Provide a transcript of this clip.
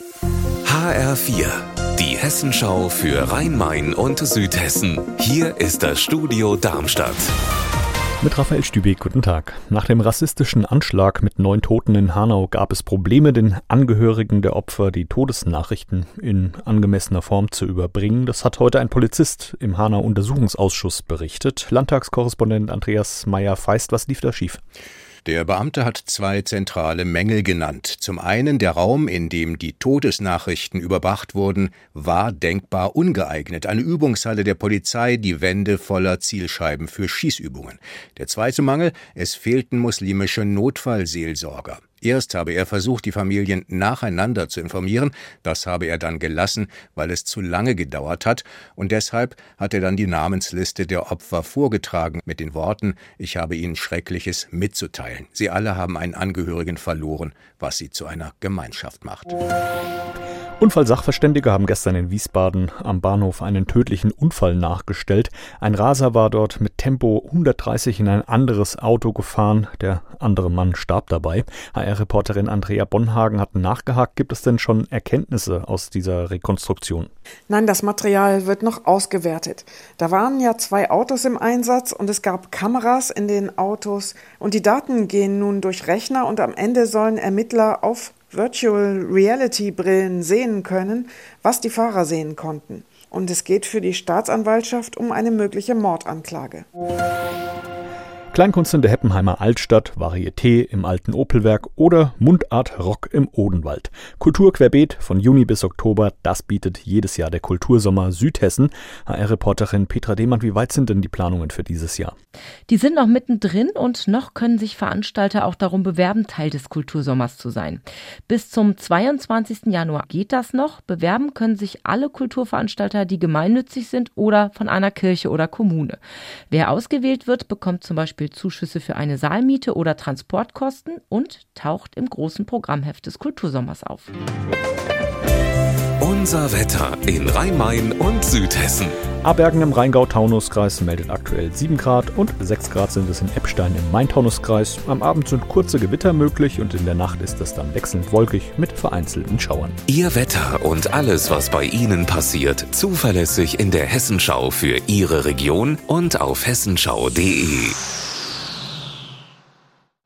HR4, die Hessenschau für Rhein-Main und Südhessen. Hier ist das Studio Darmstadt. Mit Raphael Stübeck, guten Tag. Nach dem rassistischen Anschlag mit neun Toten in Hanau gab es Probleme, den Angehörigen der Opfer die Todesnachrichten in angemessener Form zu überbringen. Das hat heute ein Polizist im Hanau Untersuchungsausschuss berichtet. Landtagskorrespondent Andreas Meyer-Feist, was lief da schief? Der Beamte hat zwei zentrale Mängel genannt. Zum einen der Raum, in dem die Todesnachrichten überbracht wurden, war denkbar ungeeignet. Eine Übungshalle der Polizei, die Wände voller Zielscheiben für Schießübungen. Der zweite Mangel, es fehlten muslimische Notfallseelsorger. Erst habe er versucht, die Familien nacheinander zu informieren, das habe er dann gelassen, weil es zu lange gedauert hat, und deshalb hat er dann die Namensliste der Opfer vorgetragen mit den Worten Ich habe Ihnen Schreckliches mitzuteilen. Sie alle haben einen Angehörigen verloren, was sie zu einer Gemeinschaft macht. Unfallsachverständige haben gestern in Wiesbaden am Bahnhof einen tödlichen Unfall nachgestellt. Ein Raser war dort mit Tempo 130 in ein anderes Auto gefahren. Der andere Mann starb dabei. HR-Reporterin Andrea Bonhagen hat nachgehakt. Gibt es denn schon Erkenntnisse aus dieser Rekonstruktion? Nein, das Material wird noch ausgewertet. Da waren ja zwei Autos im Einsatz und es gab Kameras in den Autos und die Daten gehen nun durch Rechner und am Ende sollen Ermittler auf Virtual Reality Brillen sehen können, was die Fahrer sehen konnten. Und es geht für die Staatsanwaltschaft um eine mögliche Mordanklage. Kleinkunst in der Heppenheimer Altstadt, Varieté im alten Opelwerk oder Mundart Rock im Odenwald. Kultur querbeet von Juni bis Oktober, das bietet jedes Jahr der Kultursommer Südhessen. HR-Reporterin Petra Demann, wie weit sind denn die Planungen für dieses Jahr? Die sind noch mittendrin und noch können sich Veranstalter auch darum bewerben, Teil des Kultursommers zu sein. Bis zum 22. Januar geht das noch. Bewerben können sich alle Kulturveranstalter, die gemeinnützig sind oder von einer Kirche oder Kommune. Wer ausgewählt wird, bekommt zum Beispiel Zuschüsse für eine Saalmiete oder Transportkosten und taucht im großen Programmheft des Kultursommers auf. Unser Wetter in Rhein-Main und Südhessen. Abergen im Rheingau-Taunus-Kreis meldet aktuell 7 Grad und 6 Grad sind es in Eppstein im Main-Taunus-Kreis. Am Abend sind kurze Gewitter möglich und in der Nacht ist es dann wechselnd wolkig mit vereinzelten Schauern. Ihr Wetter und alles, was bei Ihnen passiert, zuverlässig in der Hessenschau für Ihre Region und auf hessenschau.de.